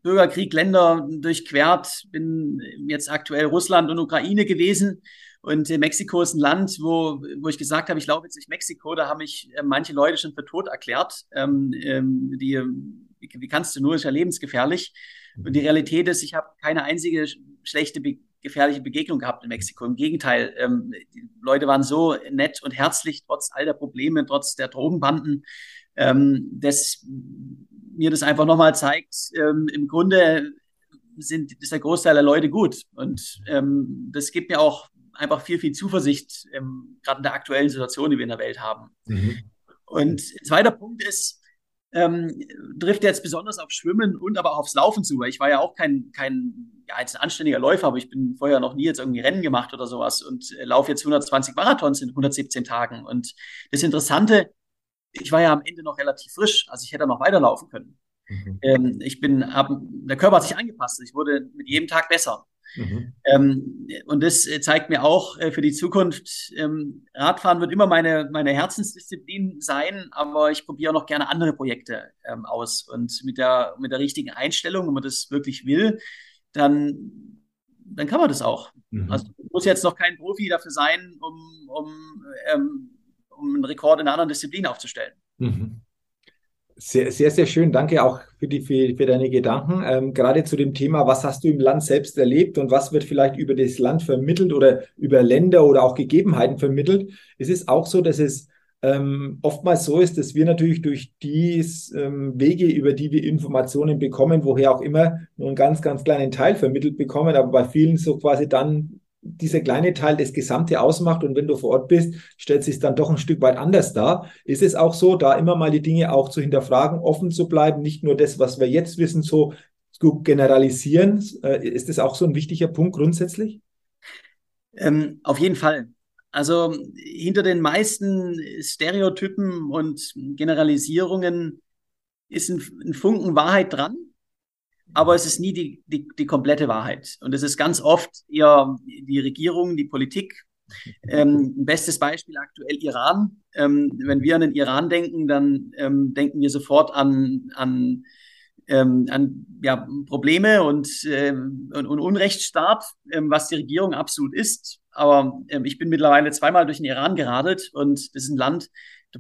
Bürgerkrieg Länder durchquert, bin jetzt aktuell Russland und Ukraine gewesen. Und Mexiko ist ein Land, wo, wo ich gesagt habe, ich laufe jetzt durch Mexiko, da haben mich äh, manche Leute schon für tot erklärt. Ähm, ähm, die, wie, kannst du nur, ist ja lebensgefährlich. Und die Realität ist, ich habe keine einzige schlechte, be gefährliche Begegnung gehabt in Mexiko. Im Gegenteil, ähm, die Leute waren so nett und herzlich, trotz all der Probleme, trotz der Drogenbanden, ähm, dass mir das einfach nochmal zeigt, ähm, im Grunde sind, ist der Großteil der Leute gut. Und ähm, das gibt mir auch einfach viel, viel Zuversicht, ähm, gerade in der aktuellen Situation, die wir in der Welt haben. Mhm. Und zweiter Punkt ist, ähm, trifft jetzt besonders auf Schwimmen und aber auch aufs Laufen zu, weil ich war ja auch kein, kein ja, jetzt ein anständiger Läufer, aber ich bin vorher noch nie jetzt irgendwie Rennen gemacht oder sowas und äh, laufe jetzt 120 Marathons in 117 Tagen. Und das Interessante ich war ja am Ende noch relativ frisch, also ich hätte noch weiterlaufen können. Mhm. Ähm, ich bin, hab, der Körper hat sich angepasst. Ich wurde mit jedem Tag besser. Mhm. Ähm, und das äh, zeigt mir auch äh, für die Zukunft, ähm, Radfahren wird immer meine, meine Herzensdisziplin sein, aber ich probiere noch gerne andere Projekte ähm, aus. Und mit der, mit der richtigen Einstellung, wenn man das wirklich will, dann, dann kann man das auch. Mhm. Also muss jetzt noch kein Profi dafür sein, um, um ähm, um einen Rekord in einer anderen Disziplin aufzustellen. Mhm. Sehr, sehr, sehr schön. Danke auch für, die, für, für deine Gedanken. Ähm, gerade zu dem Thema, was hast du im Land selbst erlebt und was wird vielleicht über das Land vermittelt oder über Länder oder auch Gegebenheiten vermittelt. Es ist auch so, dass es ähm, oftmals so ist, dass wir natürlich durch die ähm, Wege, über die wir Informationen bekommen, woher auch immer, nur einen ganz, ganz kleinen Teil vermittelt bekommen, aber bei vielen so quasi dann dieser kleine Teil das Gesamte ausmacht und wenn du vor Ort bist, stellt sich dann doch ein Stück weit anders dar. Ist es auch so, da immer mal die Dinge auch zu hinterfragen, offen zu bleiben, nicht nur das, was wir jetzt wissen, so zu generalisieren? Äh, ist das auch so ein wichtiger Punkt grundsätzlich? Ähm, auf jeden Fall. Also hinter den meisten Stereotypen und Generalisierungen ist ein, ein Funken Wahrheit dran, aber es ist nie die, die, die komplette Wahrheit. Und es ist ganz oft eher die Regierung, die Politik. Ähm, ein bestes Beispiel aktuell Iran. Ähm, wenn wir an den Iran denken, dann ähm, denken wir sofort an, an, ähm, an ja, Probleme und, ähm, und, und Unrechtsstaat, ähm, was die Regierung absolut ist. Aber ich bin mittlerweile zweimal durch den Iran geradelt und das ist ein Land,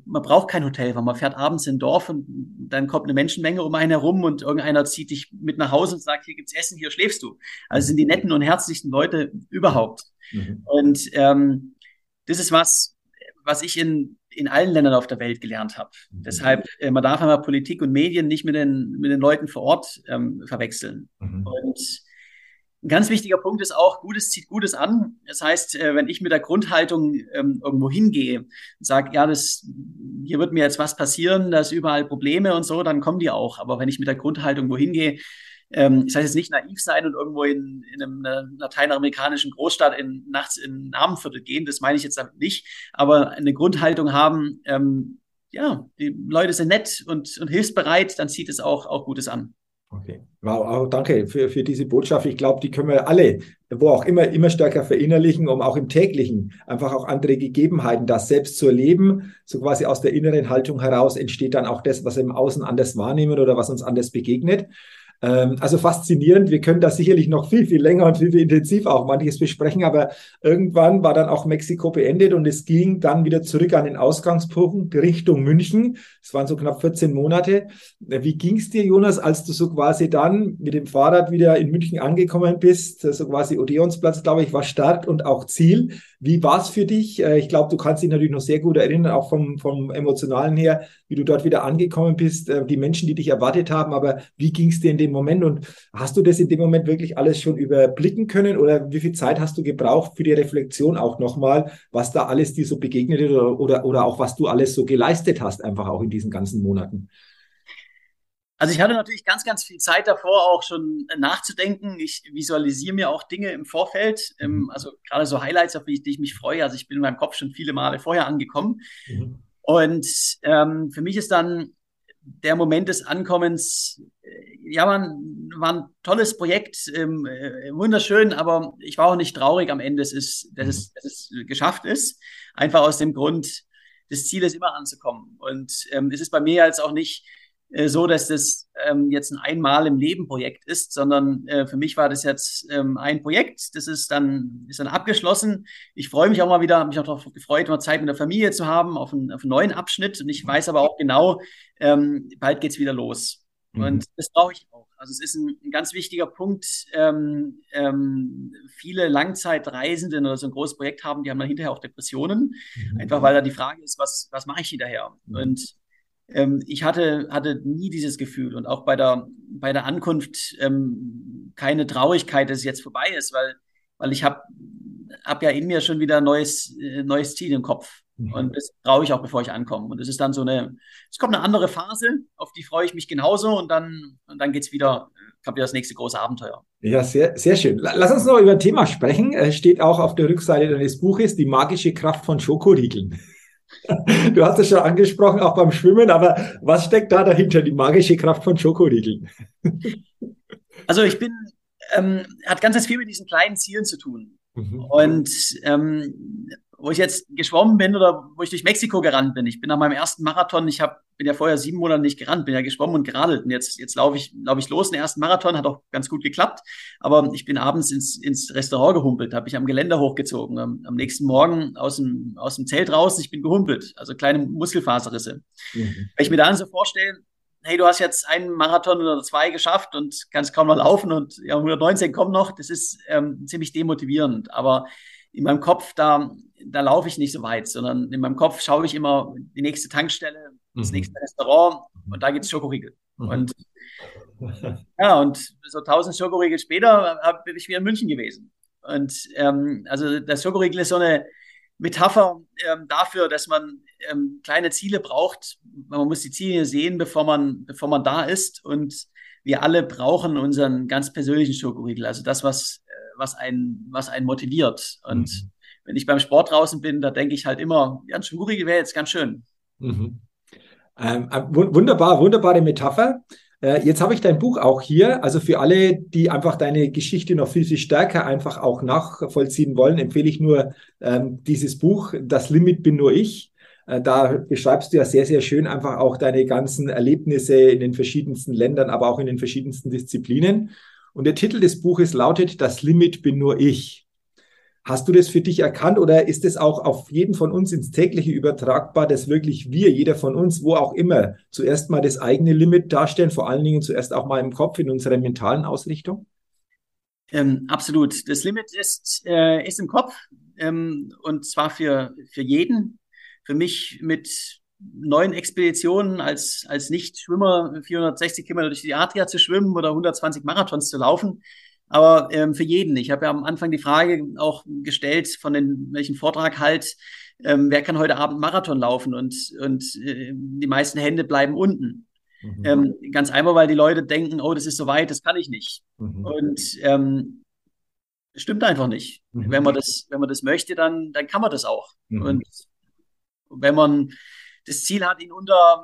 man braucht kein Hotel, weil man fährt abends in ein Dorf und dann kommt eine Menschenmenge um einen herum und irgendeiner zieht dich mit nach Hause und sagt, hier gibt's Essen, hier schläfst du. Also sind die netten und herzlichsten Leute überhaupt. Mhm. Und ähm, das ist was, was ich in, in allen Ländern auf der Welt gelernt habe. Mhm. Deshalb, äh, man darf einmal Politik und Medien nicht mit den, mit den Leuten vor Ort ähm, verwechseln. Mhm. Und ein ganz wichtiger Punkt ist auch, Gutes zieht Gutes an. Das heißt, äh, wenn ich mit der Grundhaltung ähm, irgendwo hingehe und sage, ja, das, hier wird mir jetzt was passieren, da ist überall Probleme und so, dann kommen die auch. Aber wenn ich mit der Grundhaltung wohin gehe, ähm, das heißt jetzt nicht naiv sein und irgendwo in, in einem lateinamerikanischen Großstadt in, nachts in ein Abendviertel gehen, das meine ich jetzt damit nicht, aber eine Grundhaltung haben, ähm, ja, die Leute sind nett und, und hilfsbereit, dann zieht es auch, auch Gutes an. Okay. Wow, danke für, für diese Botschaft. Ich glaube, die können wir alle, wo auch immer, immer stärker verinnerlichen, um auch im täglichen einfach auch andere Gegebenheiten, das selbst zu erleben. So quasi aus der inneren Haltung heraus entsteht dann auch das, was wir im Außen anders wahrnehmen oder was uns anders begegnet. Ähm, also faszinierend. Wir können da sicherlich noch viel, viel länger und viel, viel intensiv auch manches besprechen, aber irgendwann war dann auch Mexiko beendet und es ging dann wieder zurück an den Ausgangspunkt Richtung München. Es waren so knapp 14 Monate. Wie ging es dir, Jonas, als du so quasi dann mit dem Fahrrad wieder in München angekommen bist? So quasi Odeonsplatz, glaube ich, war Start und auch Ziel. Wie war es für dich? Äh, ich glaube, du kannst dich natürlich noch sehr gut erinnern, auch vom, vom Emotionalen her, wie du dort wieder angekommen bist, äh, die Menschen, die dich erwartet haben. Aber wie ging es dir in dem Moment und hast du das in dem Moment wirklich alles schon überblicken können oder wie viel Zeit hast du gebraucht für die Reflexion auch nochmal, was da alles dir so begegnet oder, oder, oder auch was du alles so geleistet hast, einfach auch in diesen ganzen Monaten? Also ich hatte natürlich ganz, ganz viel Zeit davor, auch schon nachzudenken. Ich visualisiere mir auch Dinge im Vorfeld, ähm, mhm. also gerade so Highlights, auf die ich, mich freue. Also ich bin in meinem Kopf schon viele Male vorher angekommen. Mhm. Und ähm, für mich ist dann der Moment des Ankommens, äh, ja, war ein, war ein tolles Projekt, ähm, äh, wunderschön, aber ich war auch nicht traurig am Ende, dass es, dass es, dass es geschafft ist. Einfach aus dem Grund, das Ziel ist immer anzukommen. Und ähm, es ist bei mir jetzt auch nicht äh, so, dass das ähm, jetzt ein einmal im Leben Projekt ist, sondern äh, für mich war das jetzt ähm, ein Projekt. Das ist dann ist dann abgeschlossen. Ich freue mich auch mal wieder, habe mich auch darauf gefreut, mal Zeit mit der Familie zu haben auf einen, auf einen neuen Abschnitt. Und ich weiß aber auch genau, ähm, bald geht's wieder los. Mhm. Und das brauche ich auch. Also es ist ein, ein ganz wichtiger Punkt. Ähm, ähm, viele Langzeitreisende oder so ein großes Projekt haben, die haben dann hinterher auch Depressionen, mhm. einfach weil da die Frage ist, was was mache ich hinterher? Mhm. Und ähm, ich hatte, hatte nie dieses Gefühl und auch bei der, bei der Ankunft ähm, keine Traurigkeit, dass es jetzt vorbei ist, weil, weil ich habe hab ja in mir schon wieder ein neues, äh, neues Ziel im Kopf. Mhm. Und das brauche ich auch, bevor ich ankomme. Und es ist dann so eine, es kommt eine andere Phase, auf die freue ich mich genauso und dann, und dann geht's wieder, kommt wieder das nächste große Abenteuer. Ja, sehr, sehr schön. Lass uns noch über ein Thema sprechen. Es steht auch auf der Rückseite deines Buches, die magische Kraft von Schokoriegeln. Du hast es schon angesprochen, auch beim Schwimmen, aber was steckt da dahinter, die magische Kraft von Schokoriegeln? Also ich bin, ähm, hat ganz, ganz viel mit diesen kleinen Zielen zu tun. Mhm. Und ähm, wo ich jetzt geschwommen bin oder wo ich durch Mexiko gerannt bin. Ich bin nach meinem ersten Marathon, ich hab, bin ja vorher sieben Monate nicht gerannt, bin ja geschwommen und geradelt. Und jetzt, jetzt laufe ich, laufe ich los, den ersten Marathon, hat auch ganz gut geklappt. Aber ich bin abends ins, ins Restaurant gehumpelt, habe ich am Geländer hochgezogen. Am, am, nächsten Morgen aus dem, aus dem Zelt raus, ich bin gehumpelt. Also kleine Muskelfaserrisse. Mhm. Wenn ich mir dann so vorstelle, hey, du hast jetzt einen Marathon oder zwei geschafft und kannst kaum noch laufen und ja, 119 kommen noch, das ist ähm, ziemlich demotivierend. Aber in meinem Kopf, da, da laufe ich nicht so weit, sondern in meinem Kopf schaue ich immer die nächste Tankstelle, das mhm. nächste Restaurant und da gibt es Schokoriegel. Mhm. Und ja, und so 1000 Schokoriegel später bin ich wieder in München gewesen. Und ähm, also das Schokoriegel ist so eine Metapher ähm, dafür, dass man ähm, kleine Ziele braucht. Man muss die Ziele sehen, bevor man, bevor man da ist. Und wir alle brauchen unseren ganz persönlichen Schokoriegel. Also das, was was einen, was einen motiviert. Und mhm. Wenn ich beim Sport draußen bin, da denke ich halt immer, ja, ein wäre jetzt ganz schön. Mhm. Ähm, äh, wunderbar, wunderbare Metapher. Äh, jetzt habe ich dein Buch auch hier. Also für alle, die einfach deine Geschichte noch viel, viel stärker einfach auch nachvollziehen wollen, empfehle ich nur ähm, dieses Buch, Das Limit bin nur ich. Äh, da beschreibst du ja sehr, sehr schön einfach auch deine ganzen Erlebnisse in den verschiedensten Ländern, aber auch in den verschiedensten Disziplinen. Und der Titel des Buches lautet Das Limit bin nur ich. Hast du das für dich erkannt oder ist es auch auf jeden von uns ins tägliche übertragbar, dass wirklich wir, jeder von uns, wo auch immer, zuerst mal das eigene Limit darstellen, vor allen Dingen zuerst auch mal im Kopf, in unserer mentalen Ausrichtung? Ähm, absolut. Das Limit ist, äh, ist im Kopf ähm, und zwar für, für jeden. Für mich mit neuen Expeditionen als, als Nicht-Schwimmer 460 Kilometer durch die Adria zu schwimmen oder 120 Marathons zu laufen, aber ähm, für jeden. Ich habe ja am Anfang die Frage auch gestellt, von den welchen Vortrag halt, ähm, wer kann heute Abend Marathon laufen und, und äh, die meisten Hände bleiben unten. Mhm. Ähm, ganz einfach, weil die Leute denken, oh, das ist so weit, das kann ich nicht. Mhm. Und ähm, stimmt einfach nicht. Mhm. Wenn man das, wenn man das möchte, dann, dann kann man das auch. Mhm. Und wenn man das Ziel hat, ihn unter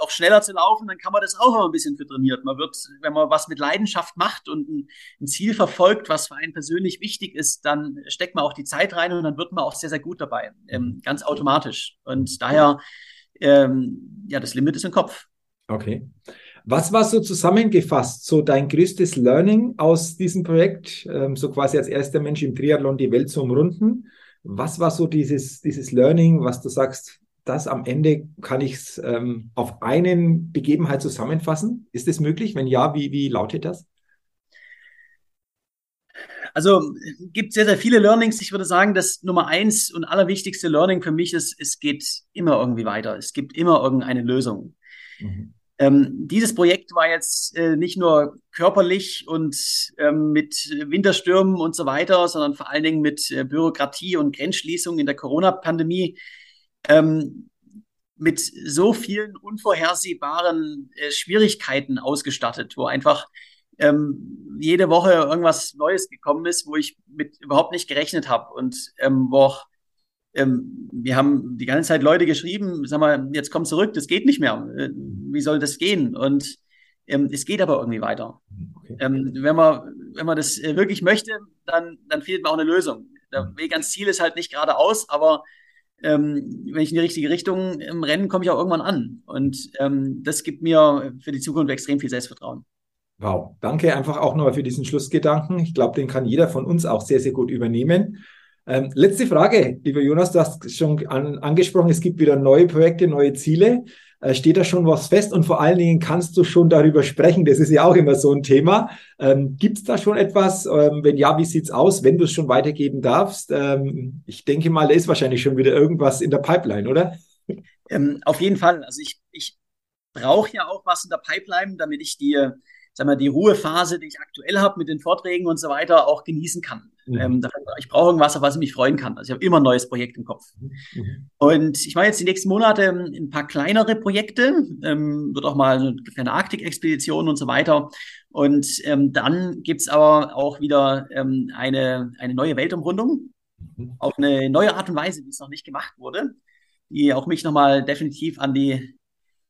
auch schneller zu laufen, dann kann man das auch ein bisschen für trainiert. Man wird, wenn man was mit Leidenschaft macht und ein, ein, Ziel verfolgt, was für einen persönlich wichtig ist, dann steckt man auch die Zeit rein und dann wird man auch sehr, sehr gut dabei. Ähm, mhm. ganz automatisch. Und daher, ähm, ja, das Limit ist im Kopf. Okay. Was war so zusammengefasst, so dein größtes Learning aus diesem Projekt, ähm, so quasi als erster Mensch im Triathlon die Welt zu umrunden? Was war so dieses, dieses Learning, was du sagst, das am Ende kann ich es ähm, auf einen Begebenheit zusammenfassen? Ist das möglich? Wenn ja, wie, wie lautet das? Also gibt sehr, sehr viele Learnings. Ich würde sagen, das Nummer eins und allerwichtigste Learning für mich ist, es geht immer irgendwie weiter. Es gibt immer irgendeine Lösung. Mhm. Ähm, dieses Projekt war jetzt äh, nicht nur körperlich und ähm, mit Winterstürmen und so weiter, sondern vor allen Dingen mit äh, Bürokratie und Grenzschließung in der Corona-Pandemie ähm, mit so vielen unvorhersehbaren äh, Schwierigkeiten ausgestattet, wo einfach ähm, jede Woche irgendwas Neues gekommen ist, wo ich mit überhaupt nicht gerechnet habe und ähm, wo auch ähm, wir haben die ganze Zeit Leute geschrieben, sag mal, jetzt komm zurück, das geht nicht mehr. Äh, wie soll das gehen? Und ähm, es geht aber irgendwie weiter. Okay. Ähm, wenn man wenn man das äh, wirklich möchte, dann dann findet man auch eine Lösung. Der mhm. Weg ans Ziel ist halt nicht geradeaus, aber ähm, wenn ich in die richtige Richtung im Rennen komme ich auch irgendwann an. Und ähm, das gibt mir für die Zukunft extrem viel Selbstvertrauen. Wow, danke einfach auch nochmal für diesen Schlussgedanken. Ich glaube, den kann jeder von uns auch sehr, sehr gut übernehmen. Ähm, letzte Frage, lieber Jonas, du hast schon an, angesprochen, es gibt wieder neue Projekte, neue Ziele. Äh, steht da schon was fest und vor allen Dingen kannst du schon darüber sprechen. Das ist ja auch immer so ein Thema. Ähm, Gibt es da schon etwas? Ähm, wenn ja, wie sieht's aus, wenn du es schon weitergeben darfst? Ähm, ich denke mal, da ist wahrscheinlich schon wieder irgendwas in der Pipeline, oder? Ähm, auf jeden Fall. Also ich, ich brauche ja auch was in der Pipeline, damit ich die, sag mal, die Ruhephase, die ich aktuell habe mit den Vorträgen und so weiter, auch genießen kann. Mhm. Ähm, ich brauche irgendwas, auf was ich mich freuen kann. Also ich habe immer ein neues Projekt im Kopf. Mhm. Und ich mache jetzt die nächsten Monate ähm, ein paar kleinere Projekte, ähm, wird auch mal eine kleine Arktik-Expedition und so weiter. Und ähm, dann gibt's aber auch wieder ähm, eine, eine neue Weltumrundung mhm. auf eine neue Art und Weise, wie es noch nicht gemacht wurde, die auch mich nochmal definitiv an die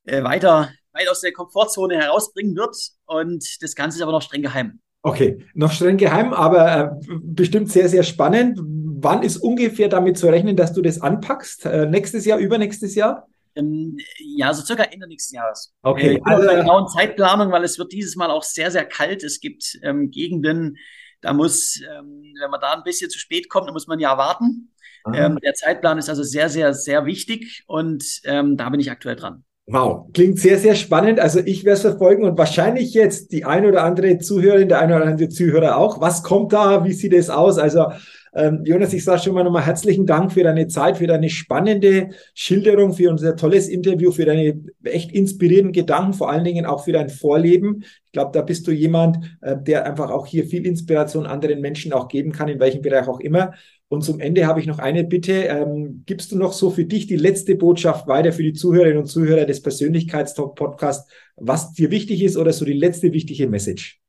äh, weiter weit aus der Komfortzone herausbringen wird. Und das Ganze ist aber noch streng geheim. Okay, noch streng geheim, aber äh, bestimmt sehr, sehr spannend. Wann ist ungefähr damit zu rechnen, dass du das anpackst? Äh, nächstes Jahr, übernächstes Jahr? Ähm, ja, so circa Ende nächsten Jahres. Okay. Äh, also, einer genauen Zeitplanung, weil es wird dieses Mal auch sehr, sehr kalt. Es gibt ähm, Gegenden, da muss, ähm, wenn man da ein bisschen zu spät kommt, dann muss man ja warten. Ähm, der Zeitplan ist also sehr, sehr, sehr wichtig und ähm, da bin ich aktuell dran. Wow, klingt sehr, sehr spannend. Also ich werde es verfolgen und wahrscheinlich jetzt die ein oder andere Zuhörerin, der ein oder andere Zuhörer auch. Was kommt da? Wie sieht es aus? Also ähm, Jonas, ich sage schon mal nochmal herzlichen Dank für deine Zeit, für deine spannende Schilderung, für unser tolles Interview, für deine echt inspirierenden Gedanken, vor allen Dingen auch für dein Vorleben. Ich glaube, da bist du jemand, äh, der einfach auch hier viel Inspiration anderen Menschen auch geben kann, in welchem Bereich auch immer. Und zum Ende habe ich noch eine Bitte. Ähm, gibst du noch so für dich die letzte Botschaft weiter für die Zuhörerinnen und Zuhörer des Persönlichkeitstalk-Podcasts, was dir wichtig ist oder so die letzte wichtige Message?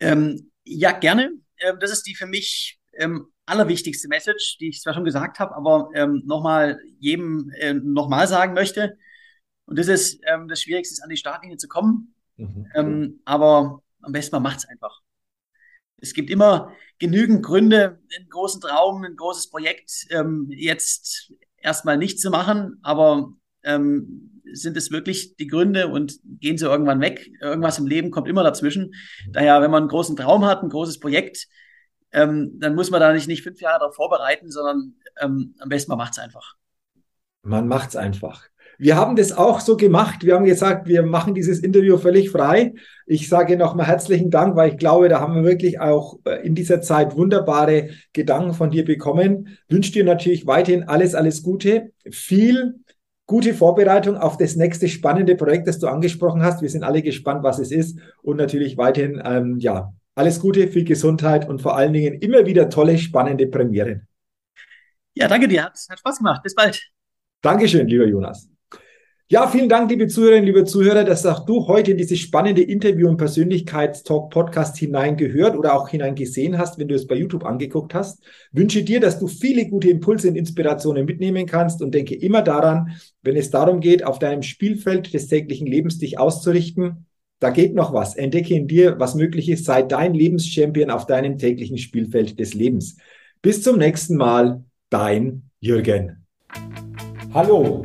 Ähm, ja, gerne. Ähm, das ist die für mich ähm, allerwichtigste Message, die ich zwar schon gesagt habe, aber ähm, nochmal jedem äh, nochmal sagen möchte. Und das ist ähm, das Schwierigste, ist an die Startlinie zu kommen. Mhm. Ähm, aber am besten man macht es einfach. Es gibt immer genügend Gründe, einen großen Traum, ein großes Projekt ähm, jetzt erstmal nicht zu machen, aber ähm, sind es wirklich die Gründe und gehen sie irgendwann weg? Irgendwas im Leben kommt immer dazwischen. Daher, wenn man einen großen Traum hat, ein großes Projekt, ähm, dann muss man da nicht, nicht fünf Jahre darauf vorbereiten, sondern ähm, am besten man macht es einfach. Man macht es einfach. Wir haben das auch so gemacht. Wir haben gesagt, wir machen dieses Interview völlig frei. Ich sage nochmal herzlichen Dank, weil ich glaube, da haben wir wirklich auch äh, in dieser Zeit wunderbare Gedanken von dir bekommen. Wünsche dir natürlich weiterhin alles, alles Gute. Viel gute Vorbereitung auf das nächste spannende Projekt, das du angesprochen hast. Wir sind alle gespannt, was es ist. Und natürlich weiterhin, ähm, ja, alles Gute, viel Gesundheit und vor allen Dingen immer wieder tolle, spannende Premieren. Ja, danke dir. Hat, hat Spaß gemacht. Bis bald. Dankeschön, lieber Jonas. Ja, vielen Dank, liebe Zuhörerinnen, liebe Zuhörer, dass auch du heute in dieses spannende Interview und Persönlichkeitstalk Podcast hineingehört oder auch hineingesehen hast, wenn du es bei YouTube angeguckt hast. Wünsche dir, dass du viele gute Impulse und Inspirationen mitnehmen kannst und denke immer daran, wenn es darum geht, auf deinem Spielfeld des täglichen Lebens dich auszurichten, da geht noch was. Entdecke in dir, was möglich ist. Sei dein Lebenschampion auf deinem täglichen Spielfeld des Lebens. Bis zum nächsten Mal, dein Jürgen. Hallo,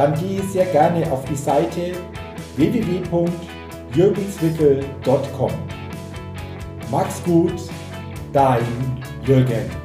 dann gehe sehr gerne auf die Seite www.jürgenswickel.com. Max gut, dein Jürgen.